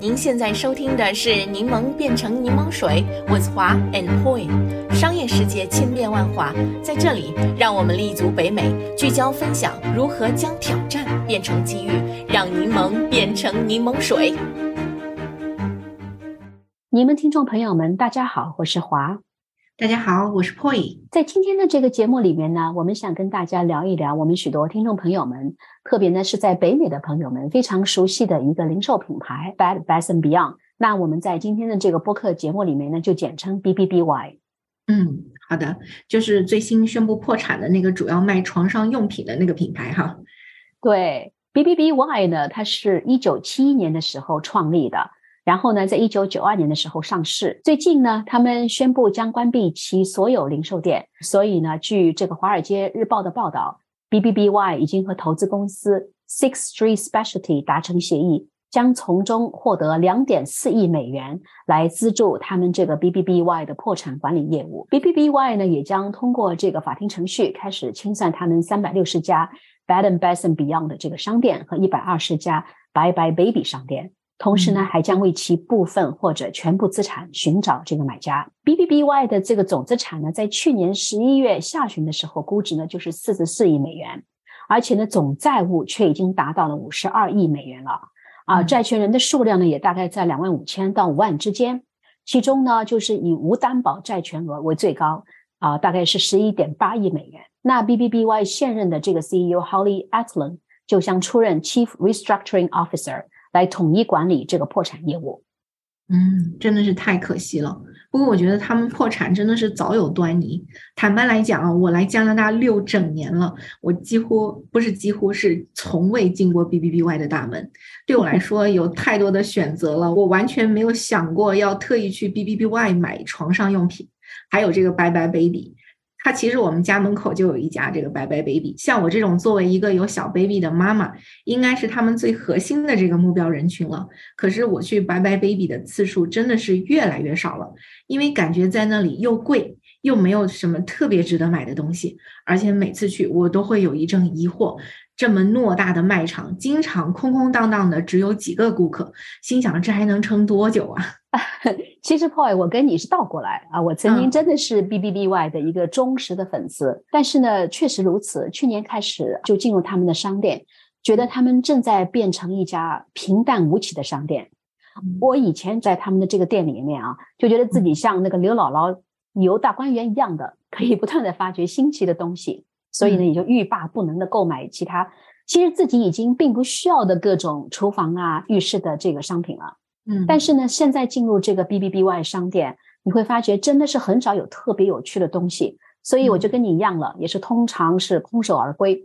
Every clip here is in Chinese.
您现在收听的是《柠檬变成柠檬水》，with 华 and Poi。商业世界千变万化，在这里，让我们立足北美，聚焦分享如何将挑战变成机遇，让柠檬变成柠檬水。你们听众朋友们，大家好，我是华。大家好，我是 Poi。在今天的这个节目里面呢，我们想跟大家聊一聊我们许多听众朋友们，特别呢是在北美的朋友们非常熟悉的一个零售品牌 Bad Bath and Beyond。那我们在今天的这个播客节目里面呢，就简称 BBBY。嗯，好的，就是最新宣布破产的那个主要卖床上用品的那个品牌哈。对，BBBY 呢，它是一九七一年的时候创立的。然后呢，在一九九二年的时候上市。最近呢，他们宣布将关闭其所有零售店。所以呢，据这个《华尔街日报》的报道，BBBY 已经和投资公司 Six Street Specialty 达成协议，将从中获得两点四亿美元来资助他们这个 BBBY 的破产管理业务。BBBY 呢，也将通过这个法庭程序开始清算他们三百六十家 Bed and Bath and Beyond 的这个商店和一百二十家 Bye Bye Baby 商店。同时呢，还将为其部分或者全部资产寻找这个买家。BBBY 的这个总资产呢，在去年十一月下旬的时候，估值呢就是四十四亿美元，而且呢，总债务却已经达到了五十二亿美元了。啊，债权人的数量呢，也大概在两万五千到五万之间。其中呢，就是以无担保债权额为最高，啊，大概是十一点八亿美元。那 BBBY 现任的这个 CEO Holly Atlan 就将出任 Chief Restructuring Officer。来统一管理这个破产业务，嗯，真的是太可惜了。不过我觉得他们破产真的是早有端倪。坦白来讲啊，我来加拿大六整年了，我几乎不是几乎是从未进过 BBBY 的大门。对我来说，有太多的选择了，我完全没有想过要特意去 BBBY 买床上用品，还有这个 Bye Bye Baby。它其实我们家门口就有一家这个白白 baby，像我这种作为一个有小 baby 的妈妈，应该是他们最核心的这个目标人群了。可是我去白白 baby 的次数真的是越来越少了，因为感觉在那里又贵，又没有什么特别值得买的东西，而且每次去我都会有一阵疑惑。这么偌大的卖场，经常空空荡荡的，只有几个顾客，心想这还能撑多久啊？其实 Paul，我跟你是倒过来啊，我曾经真的是 BBBY 的一个忠实的粉丝，但是呢，确实如此。去年开始就进入他们的商店，觉得他们正在变成一家平淡无奇的商店。我以前在他们的这个店里面啊，就觉得自己像那个刘姥姥游大观园一样的，可以不断的发掘新奇的东西。所以呢，也就欲罢不能的购买其他其实自己已经并不需要的各种厨房啊、浴室的这个商品了。嗯，但是呢，现在进入这个 BBBY 商店，你会发觉真的是很少有特别有趣的东西。所以我就跟你一样了，也是通常是空手而归。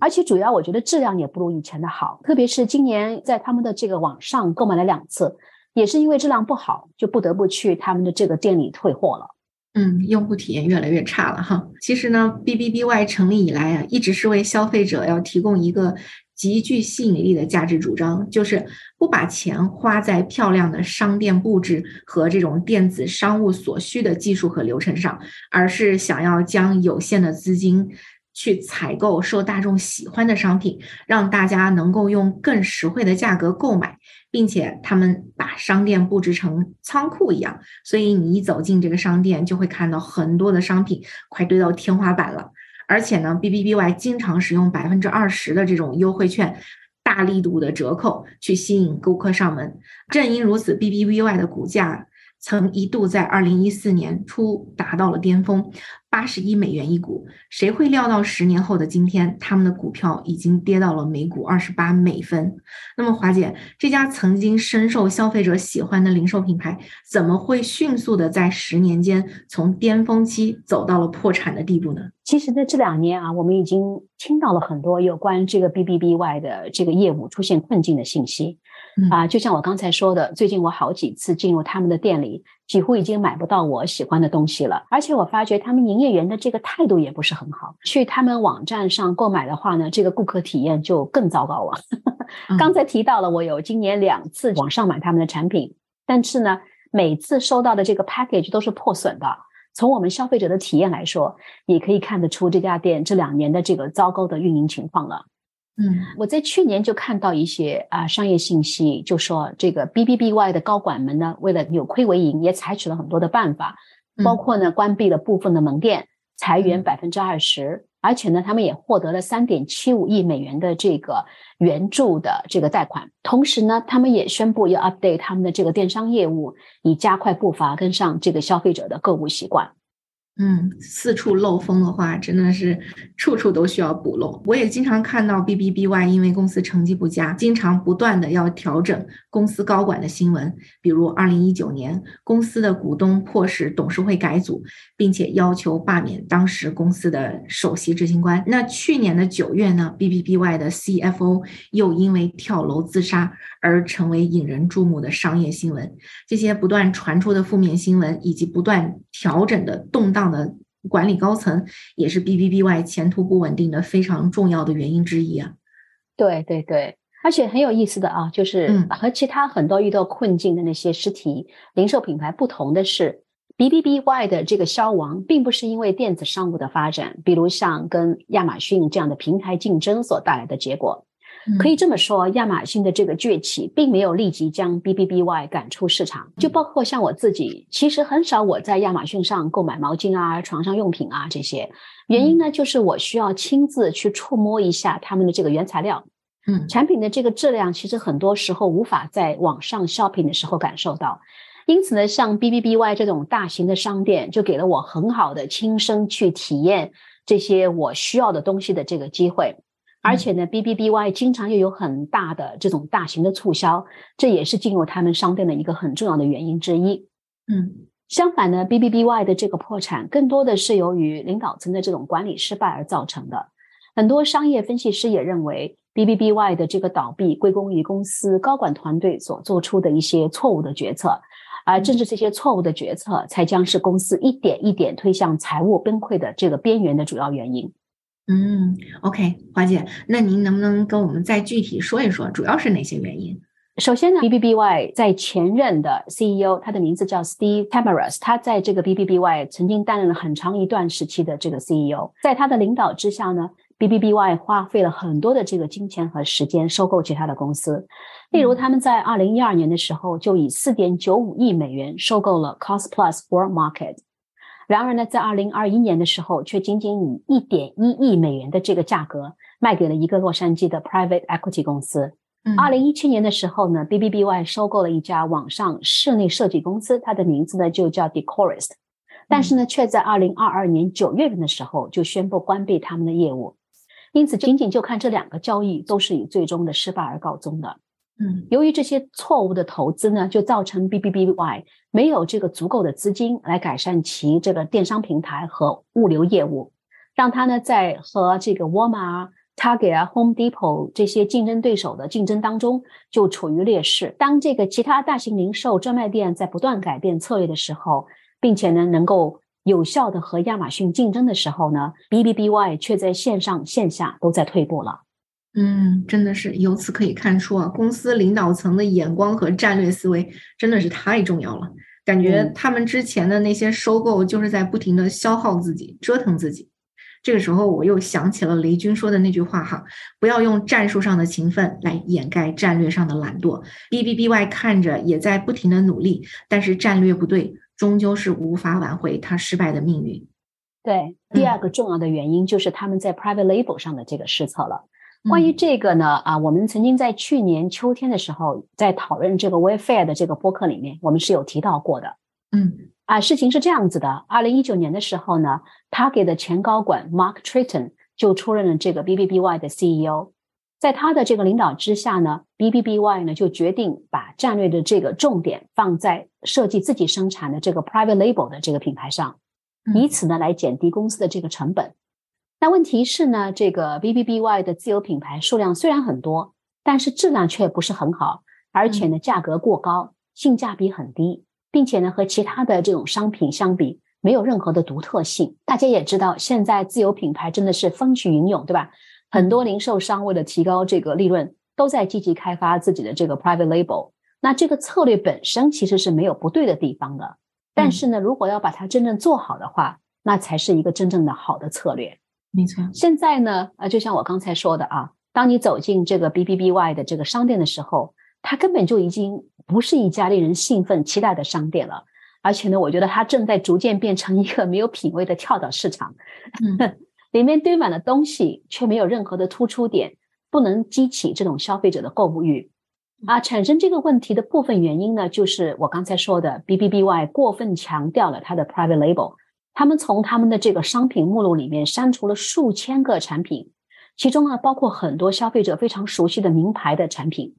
而且主要我觉得质量也不如以前的好，特别是今年在他们的这个网上购买了两次，也是因为质量不好，就不得不去他们的这个店里退货了。嗯，用户体验越来越差了哈。其实呢，BBBY 成立以来啊，一直是为消费者要提供一个极具吸引力的价值主张，就是不把钱花在漂亮的商店布置和这种电子商务所需的技术和流程上，而是想要将有限的资金去采购受大众喜欢的商品，让大家能够用更实惠的价格购买。并且他们把商店布置成仓库一样，所以你一走进这个商店，就会看到很多的商品快堆到天花板了。而且呢，BBBY 经常使用百分之二十的这种优惠券，大力度的折扣去吸引顾客上门。正因如此，BBBY 的股价。曾一度在二零一四年初达到了巅峰，八十一美元一股。谁会料到十年后的今天，他们的股票已经跌到了每股二十八美分？那么，华姐，这家曾经深受消费者喜欢的零售品牌，怎么会迅速的在十年间从巅峰期走到了破产的地步呢？其实，在这两年啊，我们已经听到了很多有关这个 BBBY 的这个业务出现困境的信息。啊，就像我刚才说的，最近我好几次进入他们的店里，几乎已经买不到我喜欢的东西了。而且我发觉他们营业员的这个态度也不是很好。去他们网站上购买的话呢，这个顾客体验就更糟糕了。刚才提到了，我有今年两次网上买他们的产品，但是呢，每次收到的这个 package 都是破损的。从我们消费者的体验来说，也可以看得出这家店这两年的这个糟糕的运营情况了。嗯。我在去年就看到一些啊商业信息，就说这个 B B B Y 的高管们呢，为了扭亏为盈，也采取了很多的办法，嗯。包括呢关闭了部分的门店，裁员嗯。百分之二十，而且呢他们也获得了三点七五亿美元的这个援助的这个贷款，同时呢他们也宣布要 update 他们的这个电商业务，以加快步伐跟上这个消费者的购物习惯。嗯，四处漏风的话，真的是处处都需要补漏。我也经常看到 B B B Y 因为公司成绩不佳，经常不断的要调整公司高管的新闻。比如，二零一九年，公司的股东迫使董事会改组，并且要求罢免当时公司的首席执行官。那去年的九月呢，B B B Y 的 C F O 又因为跳楼自杀而成为引人注目的商业新闻。这些不断传出的负面新闻，以及不断调整的动荡的管理高层，也是 B B B Y 前途不稳定的非常重要的原因之一啊。对对对，而且很有意思的啊，就是嗯和其他很多遇到困境的那些实体零售品牌不同的是，B B B Y 的这个消亡，并不是因为电子商务的发展，比如像跟亚马逊这样的平台竞争所带来的结果。可以这么说，亚马逊的这个崛起并没有立即将 B B B Y 赶出市场。就包括像我自己，其实很少我在亚马逊上购买毛巾啊、床上用品啊这些。原因呢，就是我需要亲自去触摸一下他们的这个原材料。嗯产品的这个质量，其实很多时候无法在网上 shopping 的时候感受到。因此呢，像 B B B Y 这种大型的商店，就给了我很好的亲身去体验这些我需要的东西的这个机会。而且呢，B B B Y 经常又有很大的这种大型的促销，这也是进入他们商店的一个很重要的原因之一。嗯相反呢，B B B Y 的这个破产更多的是由于领导层的这种管理失败而造成的。很多商业分析师也认为，B B B Y 的这个倒闭归功于公司高管团队所做出的一些错误的决策，而正是这些错误的决策，才将是公司一点一点推向财务崩溃的这个边缘的主要原因。嗯，OK，华姐，那您能不能跟我们再具体说一说，主要是哪些原因？首先呢，B B B Y 在前任的 CEO，他的名字叫 Steve Tamaras，他在这个 B B B Y 曾经担任了很长一段时期的这个 CEO，在他的领导之下呢，B B B Y 花费了很多的这个金钱和时间收购其他的公司，例如他们在二零一二年的时候就以四点九五亿美元收购了 Cost Plus World Market。然而呢，在二零二一年的时候，却仅仅以一点一亿美元的这个价格卖给了一个洛杉矶的 private equity 公司。嗯二零一七年的时候呢，B B B Y 收购了一家网上室内设计公司，它的名字呢就叫 Decorist，但是呢，却在二零二二年九月份的时候就宣布关闭他们的业务。因此，仅仅就看这两个交易，都是以最终的失败而告终的。嗯由于这些错误的投资呢，就造成 B B B Y 没有这个足够的资金来改善其这个电商平台和物流业务，让它呢在和这个沃尔玛、Target 啊、Home Depot 这些竞争对手的竞争当中就处于劣势。当这个其他大型零售专卖店在不断改变策略的时候，并且呢能够有效的和亚马逊竞争的时候呢，B B B Y 却在线上线下都在退步了。嗯，真的是由此可以看出啊，公司领导层的眼光和战略思维真的是太重要了。感觉嗯他们之前的那些收购就是在不停的消耗自己，折腾自己。这个时候，我又想起了雷军说的那句话哈，不要用战术上的勤奋来掩盖战略上的懒惰。B B B Y 看着也在不停的努力，但是战略不对，终究是无法挽回他失败的命运。对，第二嗯个重要的原因就是他们在 private label 上的这个失策了。关于嗯这个呢，啊，我们曾经在去年秋天的时候，在讨论这个 Wayfair 的这个播客里面，我们是有提到过的。嗯啊，事情是这样子的，二零一九年的时候呢，Target 的前高管 Mark Tritton 就出任了这个 BBBY 的 CEO，在他的这个领导之下呢，BBBY 呢就决定把战略的这个重点放在设计自己生产的这个 private label 的这个品牌上，嗯以此呢来减低公司的这个成本。那问题是呢，这个 BBBY 的自有品牌数量虽然很多，但是质量却不是很好，而且呢价格过高，性价比很低，并且呢和其他的这种商品相比，没有任何的独特性。大家也知道，现在自有品牌真的是风起云涌，对吧？很多零售商为了提高这个利润，都在积极开发自己的这个 private label。那这个策略本身其实是没有不对的地方的，但是呢，如果要把它真正做好的话，那才是一个真正的好的策略。没错。现在呢，呃，就像我刚才说的啊当你走进这个 B B B Y 的这个商店的时候，它根本就已经不是一家令人兴奋期待的商店了。而且呢，我觉得它正在逐渐变成一个没有品位的跳蚤市场，里面堆满了东西，却没有任何的突出点，不能激起这种消费者的购物欲。啊，产生这个问题的部分原因呢，就是我刚才说的 B B B Y 过分强调了它的 private label，他们从他们的这个商品目录里面删除了数千个产品，其中呢包括很多消费者非常熟悉的名牌的产品。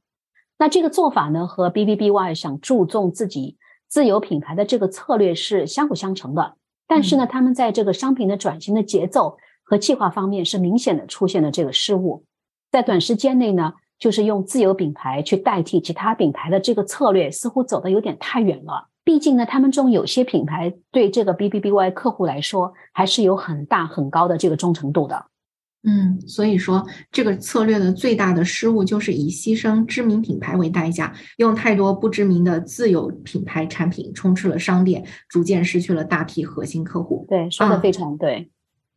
那这个做法呢，和 B B B Y 想注重自己。自有品牌的这个策略是相辅相成的，但是呢，他们在这个商品的转型的节奏和计划方面是明显的出现了这个失误，在短时间内呢，就是用自有品牌去代替其他品牌的这个策略似乎走的有点太远了。毕竟呢，他们中有些品牌对这个 B B B Y 客户来说还是有很大很高的这个忠诚度的。嗯，所以说这个策略的最大的失误就是以牺牲知名品牌为代价，用太多不知名的自有品牌产品充斥了商店，逐渐失去了大批核心客户。对，说的非常对。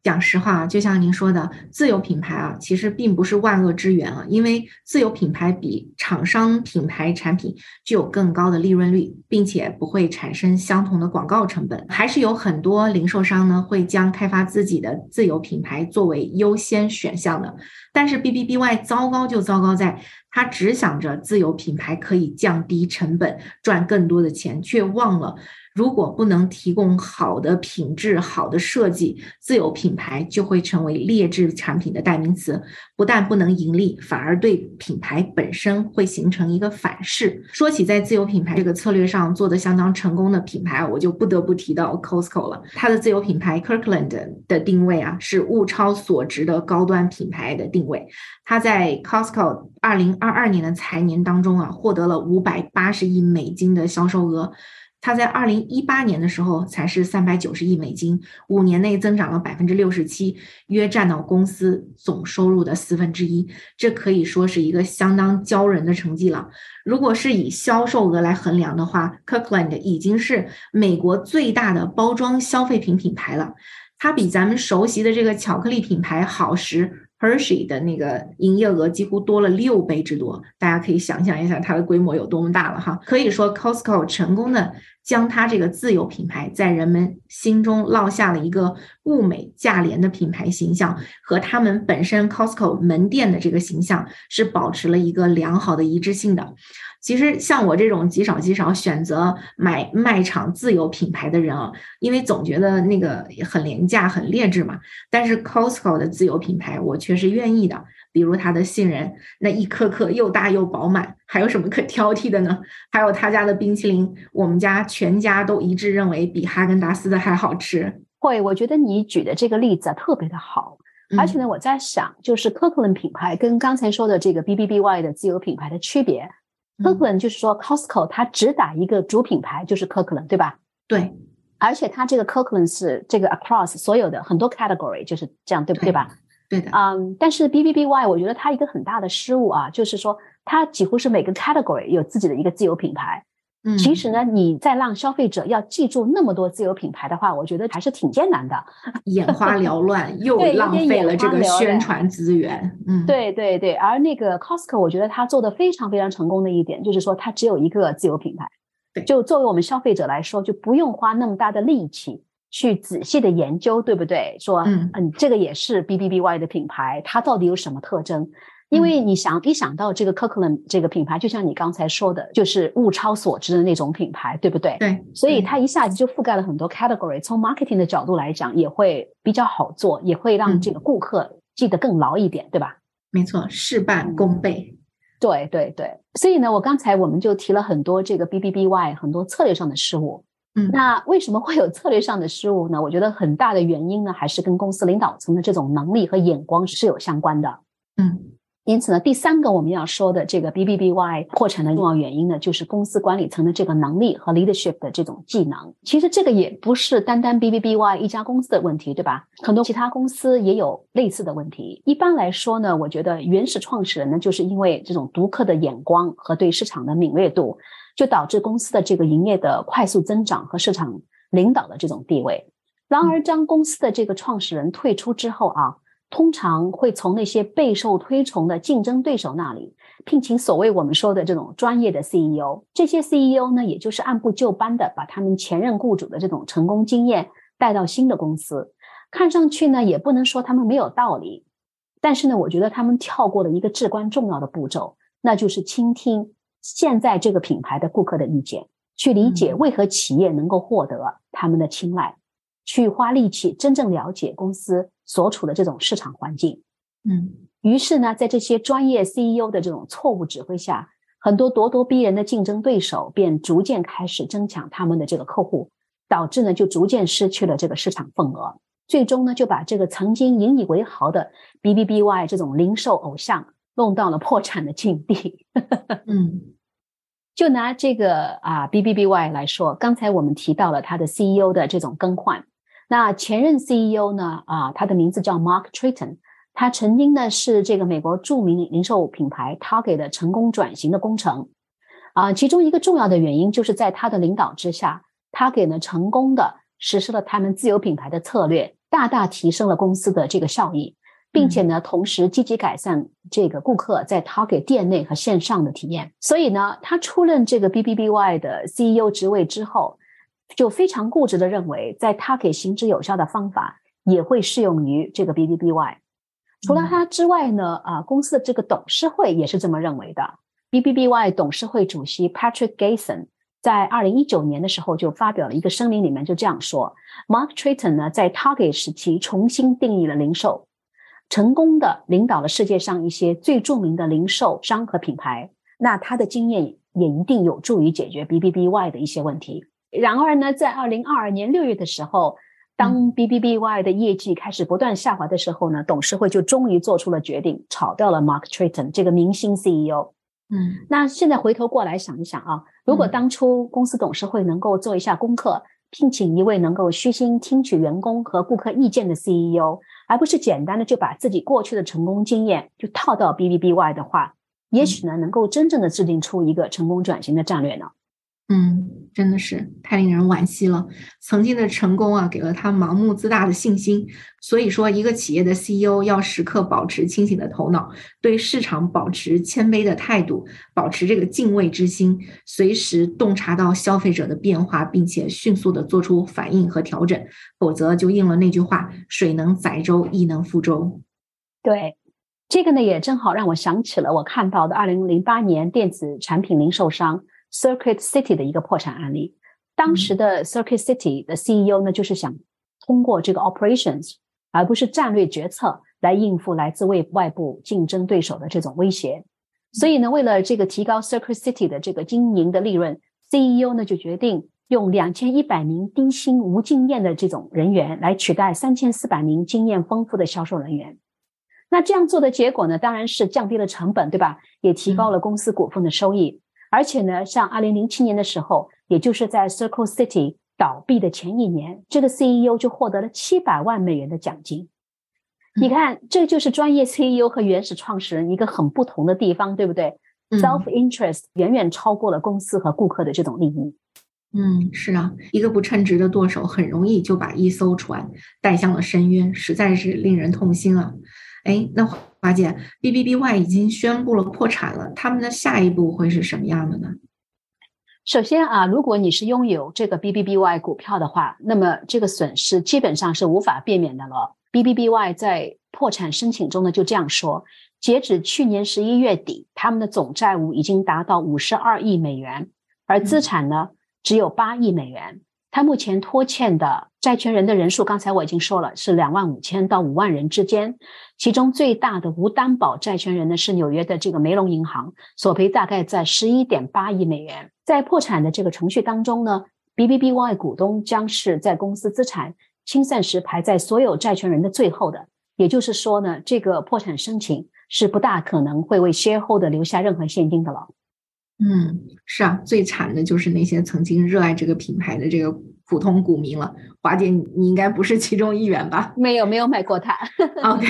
讲实话啊，就像您说的，自有品牌啊，其实并不是万恶之源啊，因为自有品牌比厂商品牌产品具有更高的利润率，并且不会产生相同的广告成本。还是有很多零售商呢，会将开发自己的自有品牌作为优先选项的。但是 B B B Y 糟糕就糟糕在，他只想着自有品牌可以降低成本，赚更多的钱，却忘了。如果不能提供好的品质、好的设计，自有品牌就会成为劣质产品的代名词，不但不能盈利，反而对品牌本身会形成一个反噬。说起在自有品牌这个策略上做的相当成功的品牌，我就不得不提到 Costco 了。它的自有品牌 Kirkland 的定位啊，是物超所值的高端品牌的定位。它在 Costco 二零二二年的财年当中啊，获得了五百八十亿美金的销售额。它在二零一八年的时候才是三百九十亿美金，五年内增长了百分之六十七，约占到公司总收入的四分之一，这可以说是一个相当骄人的成绩了。如果是以销售额来衡量的话，Kirkland 已经是美国最大的包装消费品品牌了，它比咱们熟悉的这个巧克力品牌好时。Hershey 的那个营业额几乎多了六倍之多，大家可以想象一下它的规模有多么大了哈。可以说，Costco 成功的将它这个自有品牌在人们心中烙下了一个物美价廉的品牌形象，和他们本身 Costco 门店的这个形象是保持了一个良好的一致性的。其实像我这种极少极少选择买卖场自有品牌的人啊，因为总觉得那个很廉价、很劣质嘛。但是 Costco 的自有品牌我却是愿意的，比如它的杏仁，那一颗颗又大又饱满，还有什么可挑剔的呢？还有他家的冰淇淋，我们家全家都一致认为比哈根达斯的还好吃。会，我觉得你举的这个例子啊特别的好，而且呢，我在想，就是 Kirkland 品牌跟刚才说的这个 B B B Y 的自有品牌的区别。Kirkland 就是说，Costco 它只打一个主品牌，就是 Kirkland，对吧？对，而且它这个 Kirkland 是这个 across 所有的很多 category，就是这样，对不对吧？对的。嗯，但是 B B B Y 我觉得它一个很大的失误啊，就是说它几乎是每个 category 有自己的一个自有品牌。其实呢，你再让消费者要记住那么多自有品牌的话，我觉得还是挺艰难的，眼花缭乱，又浪费了这个宣传资源。嗯，对对对。而那个 Costco，我觉得他做的非常非常成功的一点，就是说它只有一个自有品牌。对，就作为我们消费者来说，就不用花那么大的力气去仔细的研究，对不对？说，嗯嗯，这个也是 B B B Y 的品牌，它到底有什么特征？因为你想一想到这个 Kirkland 这个品牌，就像你刚才说的，就是物超所值的那种品牌，对不对？对，所以它一下子就覆盖了很多 category。从 marketing 的角度来讲，也会比较好做，也会让这个顾客记得更牢一点，对吧？没错，事半功倍。对对对，所以呢，我刚才我们就提了很多这个 B B B Y 很多策略上的失误。嗯，那为什么会有策略上的失误呢？我觉得很大的原因呢，还是跟公司领导层的这种能力和眼光是有相关的。嗯。因此呢，第三个我们要说的这个 B B B Y 破产的重要原因呢，就是公司管理层的这个能力和 leadership 的这种技能。其实这个也不是单单 B B B Y 一家公司的问题，对吧？很多其他公司也有类似的问题。一般来说呢，我觉得原始创始人呢，就是因为这种独特的眼光和对市场的敏锐度，就导致公司的这个营业的快速增长和市场领导的这种地位。然而，当公司的这个创始人退出之后啊。通常会从那些备受推崇的竞争对手那里聘请所谓我们说的这种专业的 CEO。这些 CEO 呢，也就是按部就班的把他们前任雇主的这种成功经验带到新的公司。看上去呢，也不能说他们没有道理，但是呢，我觉得他们跳过了一个至关重要的步骤，那就是倾听现在这个品牌的顾客的意见，去理解为何企业能够获得他们的青睐，去花力气真正了解公司所处的这种市场环境。嗯，于是呢，在这些专业 CEO 的这种错误指挥下，很多咄咄逼人的竞争对手便逐渐开始争抢他们的这个客户，导致呢，就逐渐失去了这个市场份额。最终呢，就把这个曾经引以为豪的 B B B Y 这种零售偶像弄到了破产的境地。嗯，就拿这个啊 B B B Y 来说，刚才我们提到了它的 C E O 的这种更换。那前任 C E O 呢，啊，他的名字叫 Mark Triton，他曾经呢是这个美国著名零售品牌 Target 的成功转型的工程。啊，其中一个重要的原因就是在他的领导之下，Target 呢成功的实施了他们自有品牌的策略。大大提升了公司的这个效益，并且呢，同时积极改善这个顾客在 Target 店内和线上的体验。所以呢，他出任这个 B B B Y 的 C E O 职位之后，就非常固执的认为，在 Target 行之有效的方法也会适用于这个 B B B Y。除了他之外呢，啊，公司的这个董事会也是这么认为的。B B B Y 董事会主席 Patrick Gason。在二零一九年的时候，就发表了一个声明，里面就这样说：Mark Triton 呢，在 Target 时期重新定义了零售，成功的领导了世界上一些最著名的零售商和品牌。那他的经验也一定有助于解决 B B B Y 的一些问题。然而呢，在二零二二年六月的时候，当 B B B Y 的业绩开始不断下滑的时候呢，董事会就终于做出了决定，炒掉了 Mark Triton 这个明星 CEO。嗯，那现在回头过来想一想啊，如果当初公司董事会能够做一下功课，聘请一位能够虚心听取员工和顾客意见的 CEO，而不是简单的就把自己过去的成功经验就套到 B B B Y 的话，也许呢能够真正的制定出一个成功转型的战略呢。嗯，真的是太令人惋惜了。曾经的成功啊，给了他盲目自大的信心。所以说，一个企业的 CEO 要时刻保持清醒的头脑，对市场保持谦卑的态度，保持这个敬畏之心，随时洞察到消费者的变化，并且迅速的做出反应和调整。否则，就应了那句话：“水能载舟，亦能覆舟。”对，这个呢，也正好让我想起了我看到的二零零八年电子产品零售商。Circuit City 的一个破产案例，当时的 Circuit City 的 CEO 呢，就是想通过这个 operations，而不是战略决策来应付来自外外部竞争对手的这种威胁。所以呢，为了这个提高 Circuit City 的这个经营的利润，CEO 呢就决定用两千一百名低薪无经验的这种人员来取代三千四百名经验丰富的销售人员。那这样做的结果呢，当然是降低了成本，对吧？也提高了公司股份的收益。而且呢，像二零零七年的时候，也就是在 Circle City 倒闭的前一年，这个 CEO 就获得了七百万美元的奖金。你看，这就是专业 CEO 和原始创始人一个很不同的地方，对不对？Self interest 远远超过了公司和顾客的这种利益。嗯，是啊，一个不称职的舵手，很容易就把一艘船带向了深渊，实在是令人痛心啊。哎，那华姐，B B B Y 已经宣布了破产了，他们的下一步会是什么样的呢？首先啊，如果你是拥有这个 B B B Y 股票的话，那么这个损失基本上是无法避免的了。B B B Y 在破产申请中呢就这样说：，截止去年十一月底，他们的总债务已经达到五十二亿美元，而资产呢只有八亿美元。他目前拖欠的债权人的人数，刚才我已经说了，是两万五千到五万人之间。其中最大的无担保债权人呢是纽约的这个梅隆银行，索赔大概在十一点八亿美元。在破产的这个程序当中呢，B B B Y 股东将是在公司资产清算时排在所有债权人的最后的。也就是说呢，这个破产申请是不大可能会为 shareholder 留下任何现金的了。嗯，是啊，最惨的就是那些曾经热爱这个品牌的这个普通股民了。华姐，你应该不是其中一员吧？没有，没有买过它。OK，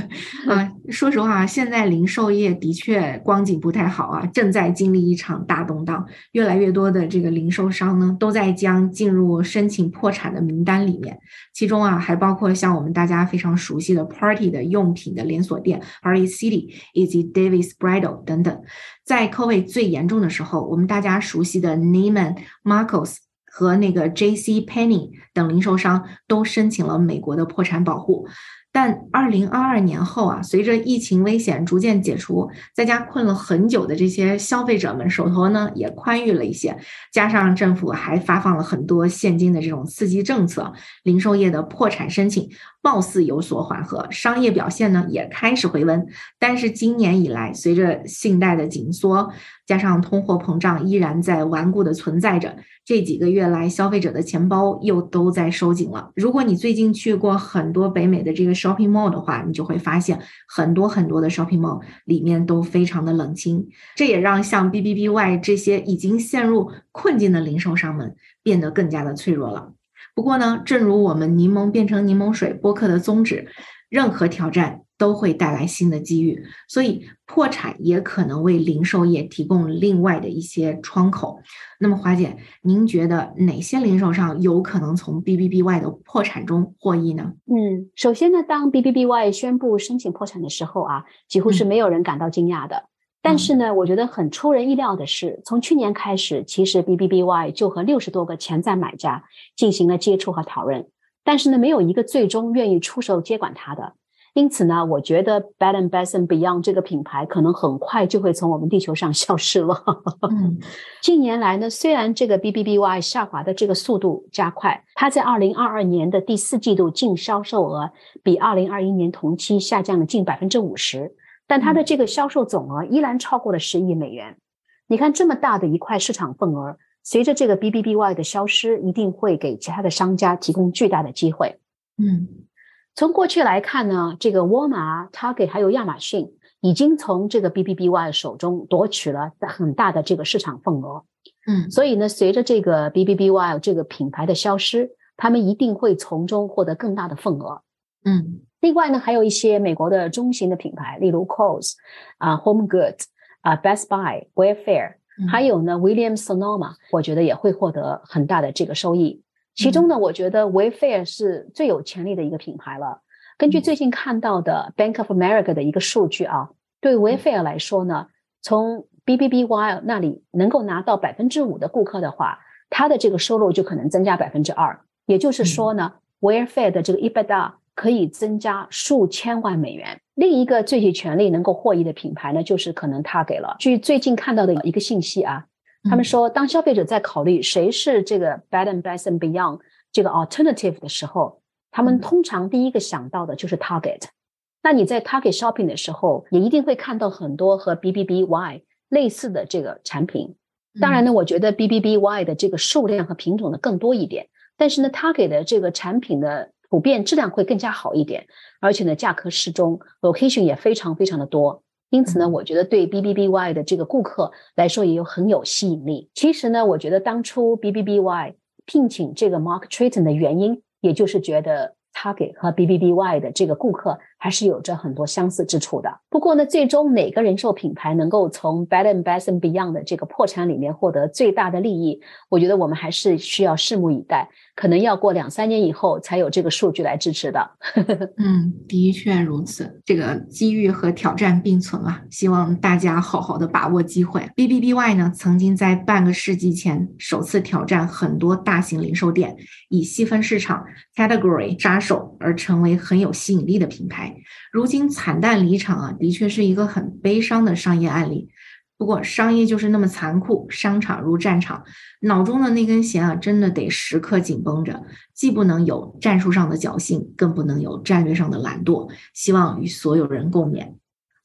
啊，说实话，现在零售业的确光景不太好啊，正在经历一场大动荡。越来越多的这个零售商呢，都在将进入申请破产的名单里面，其中啊，还包括像我们大家非常熟悉的 Party 的用品的连锁店 Party City 以及 Davis Bridal 等等。在 COVID 最严重的时候，我们大家熟悉的 Neiman Marcus。和那个 J.C. Penney 等零售商都申请了美国的破产保护。但二零二二年后啊，随着疫情危险逐渐解除，在家困了很久的这些消费者们手头呢也宽裕了一些，加上政府还发放了很多现金的这种刺激政策，零售业的破产申请貌似有所缓和，商业表现呢也开始回温。但是今年以来，随着信贷的紧缩，加上通货膨胀依然在顽固的存在着，这几个月来消费者的钱包又都在收紧了。如果你最近去过很多北美的这个 shopping mall 的话，你就会发现很多很多的 shopping mall 里面都非常的冷清，这也让像 B B B Y 这些已经陷入困境的零售商们变得更加的脆弱了。不过呢，正如我们柠檬变成柠檬水播客的宗旨，任何挑战。都会带来新的机遇，所以破产也可能为零售业提供另外的一些窗口。那么，华姐，您觉得哪些零售商有可能从 B B B Y 的破产中获益呢？嗯，首先呢，当 B B B Y 宣布申请破产的时候啊，几乎是没有人感到惊讶的。但是呢，我觉得很出人意料的是，从去年开始，其实 B B B Y 就和六十多个潜在买家进行了接触和讨论，但是呢，没有一个最终愿意出手接管它的。因此呢，我觉得 Bed and Bath and Beyond 这个品牌可能很快就会从我们地球上消失了。近年来呢，虽然这个 B B B Y 下滑的这个速度加快，它在二零二二年的第四季度净销售额比二零二一年同期下降了近百分之五十，但它的这个销售总额依然超过了十亿美元。你看这么大的一块市场份额，随着这个 B B B Y 的消失，一定会给其他的商家提供巨大的机会。嗯。从过去来看呢，这个沃尔玛、Target 还有亚马逊已经从这个 B B B Y 手中夺取了很大的这个市场份额。嗯，所以呢，随着这个 B B B Y 这个品牌的消失，他们一定会从中获得更大的份额。嗯，另外呢，还有一些美国的中型的品牌，例如 Coles 啊、Home Goods 啊、Best Buy、Wayfair，还有呢 Williams Sonoma，我觉得也会获得很大的这个收益。其中呢，我觉得 Wayfair 是最有潜力的一个品牌了。根据最近看到的 Bank of America 的一个数据啊，对 Wayfair 来说呢，从 B B B Y 那里能够拿到百分之五的顾客的话，它的这个收入就可能增加百分之二。也就是说呢，Wayfair 的这个 EBITDA 可以增加数千万美元。另一个最具潜力能够获益的品牌呢，就是可能他给了。据最近看到的一个信息啊。他们说，当消费者在考虑谁是这个 Bed and Bath and Beyond 这个 alternative 的时候，他们通常第一个想到的就是 Target。那你在 Target shopping 的时候，也一定会看到很多和 B B B Y 类似的这个产品。当然呢，我觉得 B B B Y 的这个数量和品种呢更多一点，但是呢，Target 的这个产品的普遍质量会更加好一点，而且呢，价格适中，location 也非常非常的多。因此呢，我觉得对 B B B Y 的这个顾客来说也有很有吸引力。其实呢，我觉得当初 B B B Y 聘请这个 Mark Triton 的原因，也就是觉得。Target 和 B B B Y 的这个顾客还是有着很多相似之处的。不过呢，最终哪个人寿品牌能够从 Bad and Bath and Beyond 的这个破产里面获得最大的利益，我觉得我们还是需要拭目以待。可能要过两三年以后才有这个数据来支持的。嗯，的确如此。这个机遇和挑战并存啊，希望大家好好的把握机会。B B B Y 呢，曾经在半个世纪前首次挑战很多大型零售店，以细分市场 category 杀。手而成为很有吸引力的品牌，如今惨淡离场啊，的确是一个很悲伤的商业案例。不过商业就是那么残酷，商场如战场，脑中的那根弦啊，真的得时刻紧绷着，既不能有战术上的侥幸，更不能有战略上的懒惰。希望与所有人共勉。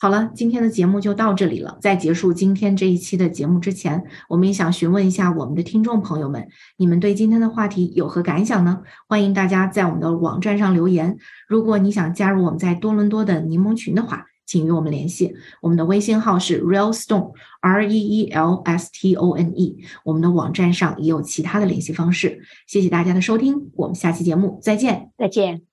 好了，今天的节目就到这里了。在结束今天这一期的节目之前，我们也想询问一下我们的听众朋友们，你们对今天的话题有何感想呢？欢迎大家在我们的网站上留言。如果你想加入我们在多伦多的柠檬群的话，请与我们联系。我们的微信号是 Real Stone R E E L S T O N E。我们的网站上也有其他的联系方式。谢谢大家的收听，我们下期节目再见。再见。